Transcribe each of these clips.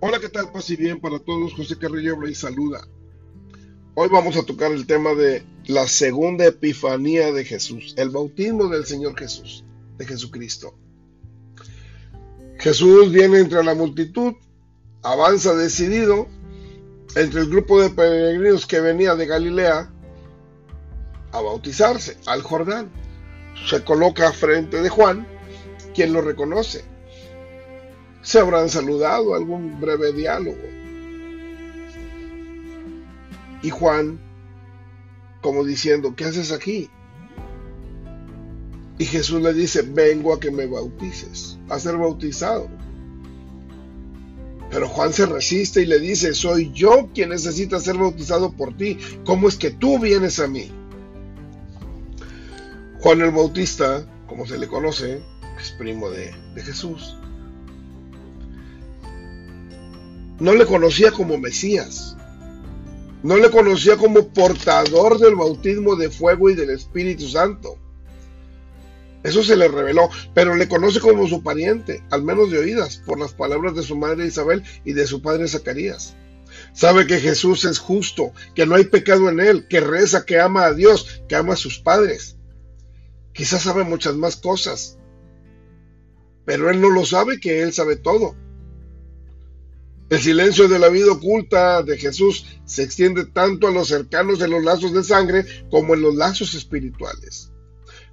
Hola, ¿qué tal? Paz y bien para todos. José Carrillo y saluda. Hoy vamos a tocar el tema de la segunda epifanía de Jesús, el bautismo del Señor Jesús, de Jesucristo. Jesús viene entre la multitud, avanza decidido entre el grupo de peregrinos que venía de Galilea a bautizarse al Jordán. Se coloca frente de Juan, quien lo reconoce se habrán saludado, algún breve diálogo. Y Juan, como diciendo, ¿qué haces aquí? Y Jesús le dice, vengo a que me bautices, a ser bautizado. Pero Juan se resiste y le dice, soy yo quien necesita ser bautizado por ti. ¿Cómo es que tú vienes a mí? Juan el Bautista, como se le conoce, es primo de, de Jesús no le conocía como Mesías. No le conocía como portador del bautismo de fuego y del Espíritu Santo. Eso se le reveló, pero le conoce como su pariente, al menos de oídas, por las palabras de su madre Isabel y de su padre Zacarías. Sabe que Jesús es justo, que no hay pecado en él, que reza, que ama a Dios, que ama a sus padres. Quizás sabe muchas más cosas, pero él no lo sabe que él sabe todo. El silencio de la vida oculta de Jesús se extiende tanto a los cercanos de los lazos de sangre como en los lazos espirituales.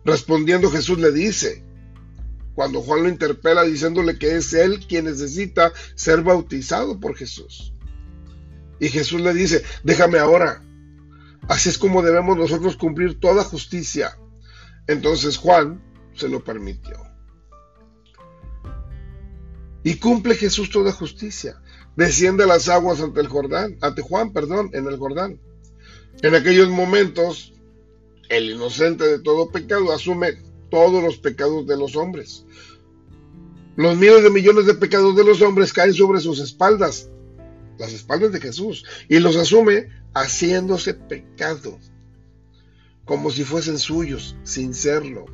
Respondiendo Jesús le dice, cuando Juan lo interpela diciéndole que es él quien necesita ser bautizado por Jesús. Y Jesús le dice, déjame ahora. Así es como debemos nosotros cumplir toda justicia. Entonces Juan se lo permitió. Y cumple Jesús toda justicia desciende las aguas ante el Jordán, ante Juan, perdón, en el Jordán. En aquellos momentos, el inocente de todo pecado asume todos los pecados de los hombres. Los miles de millones de pecados de los hombres caen sobre sus espaldas, las espaldas de Jesús, y los asume haciéndose pecado, como si fuesen suyos, sin serlo.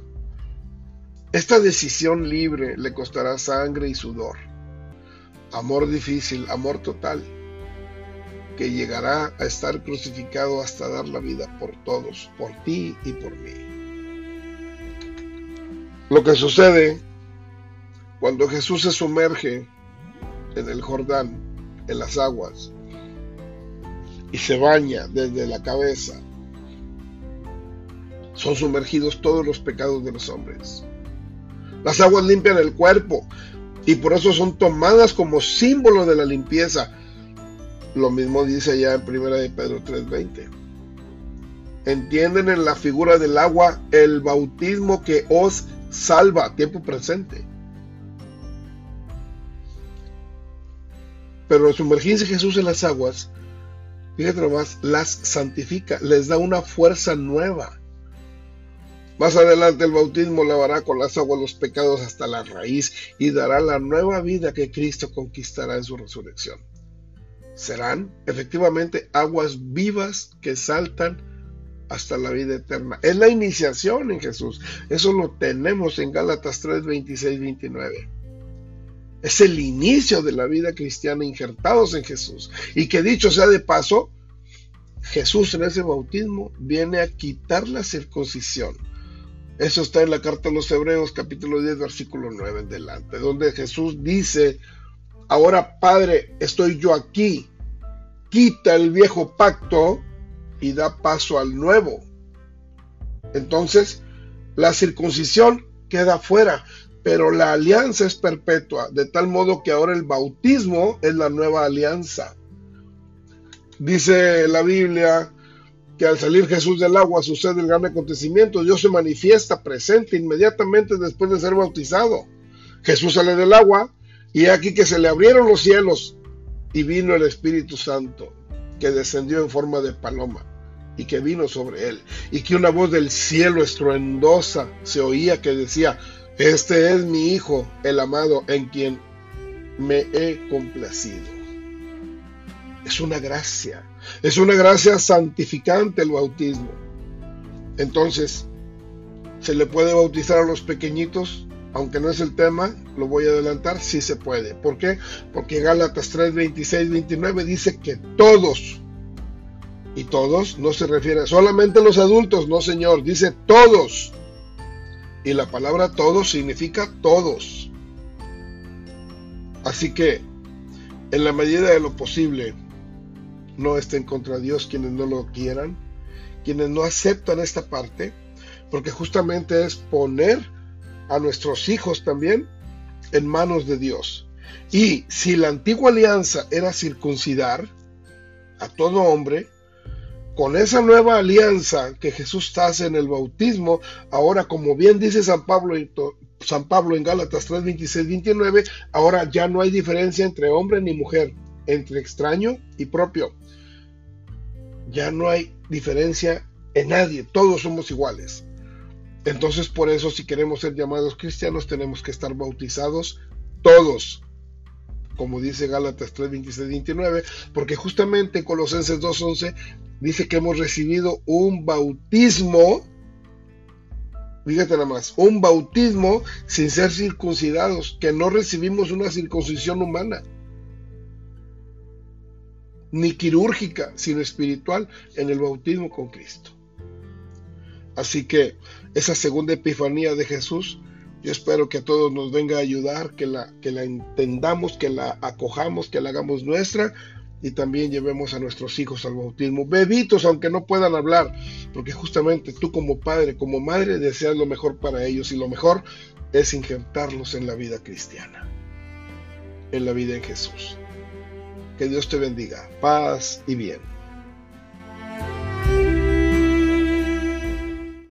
Esta decisión libre le costará sangre y sudor amor difícil, amor total, que llegará a estar crucificado hasta dar la vida por todos, por ti y por mí. Lo que sucede cuando Jesús se sumerge en el Jordán, en las aguas, y se baña desde la cabeza, son sumergidos todos los pecados de los hombres. Las aguas limpian el cuerpo, y por eso son tomadas como símbolo de la limpieza. Lo mismo dice ya en 1 de Pedro 3:20. Entienden en la figura del agua el bautismo que os salva, tiempo presente. Pero sumergirse Jesús en las aguas, fíjate nomás, las santifica, les da una fuerza nueva. Más adelante el bautismo lavará con las aguas los pecados hasta la raíz y dará la nueva vida que Cristo conquistará en su resurrección. Serán efectivamente aguas vivas que saltan hasta la vida eterna. Es la iniciación en Jesús. Eso lo tenemos en Gálatas 3, 26, 29. Es el inicio de la vida cristiana injertados en Jesús. Y que dicho sea de paso, Jesús en ese bautismo viene a quitar la circuncisión eso está en la carta a los Hebreos capítulo 10 versículo 9 en delante, donde Jesús dice, ahora Padre, estoy yo aquí, quita el viejo pacto y da paso al nuevo. Entonces, la circuncisión queda fuera, pero la alianza es perpetua, de tal modo que ahora el bautismo es la nueva alianza. Dice la Biblia que al salir Jesús del agua sucede el gran acontecimiento. Dios se manifiesta presente inmediatamente después de ser bautizado. Jesús sale del agua y aquí que se le abrieron los cielos y vino el Espíritu Santo que descendió en forma de paloma y que vino sobre él y que una voz del cielo estruendosa se oía que decía, este es mi Hijo, el amado, en quien me he complacido. Es una gracia es una gracia santificante el bautismo. Entonces, ¿se le puede bautizar a los pequeñitos? aunque no es el tema, lo voy a adelantar, sí se puede. ¿Por qué? Porque Gálatas 3, 26, 29 dice que todos, y todos no se refiere solamente a los adultos, no señor, dice todos. Y la palabra todos significa todos. Así que, en la medida de lo posible, no estén contra Dios quienes no lo quieran, quienes no aceptan esta parte, porque justamente es poner a nuestros hijos también en manos de Dios. Y si la antigua alianza era circuncidar a todo hombre, con esa nueva alianza que Jesús hace en el bautismo, ahora como bien dice San Pablo, San Pablo en Gálatas 3, 26, 29, ahora ya no hay diferencia entre hombre ni mujer, entre extraño y propio. Ya no hay diferencia en nadie, todos somos iguales. Entonces por eso si queremos ser llamados cristianos tenemos que estar bautizados todos, como dice Gálatas 3, 26, 29, porque justamente Colosenses 2.11 dice que hemos recibido un bautismo, fíjate nada más, un bautismo sin ser circuncidados, que no recibimos una circuncisión humana, ni quirúrgica, sino espiritual en el bautismo con Cristo. Así que esa segunda epifanía de Jesús, yo espero que a todos nos venga a ayudar, que la, entendamos, que la acojamos, que la hagamos nuestra y también llevemos a nuestros hijos al bautismo. Bebitos, aunque no puedan hablar, porque justamente tú como padre, como madre, deseas lo mejor para ellos y lo mejor es injertarlos en la vida cristiana, en la vida en Jesús. Que Dios te bendiga, paz y bien.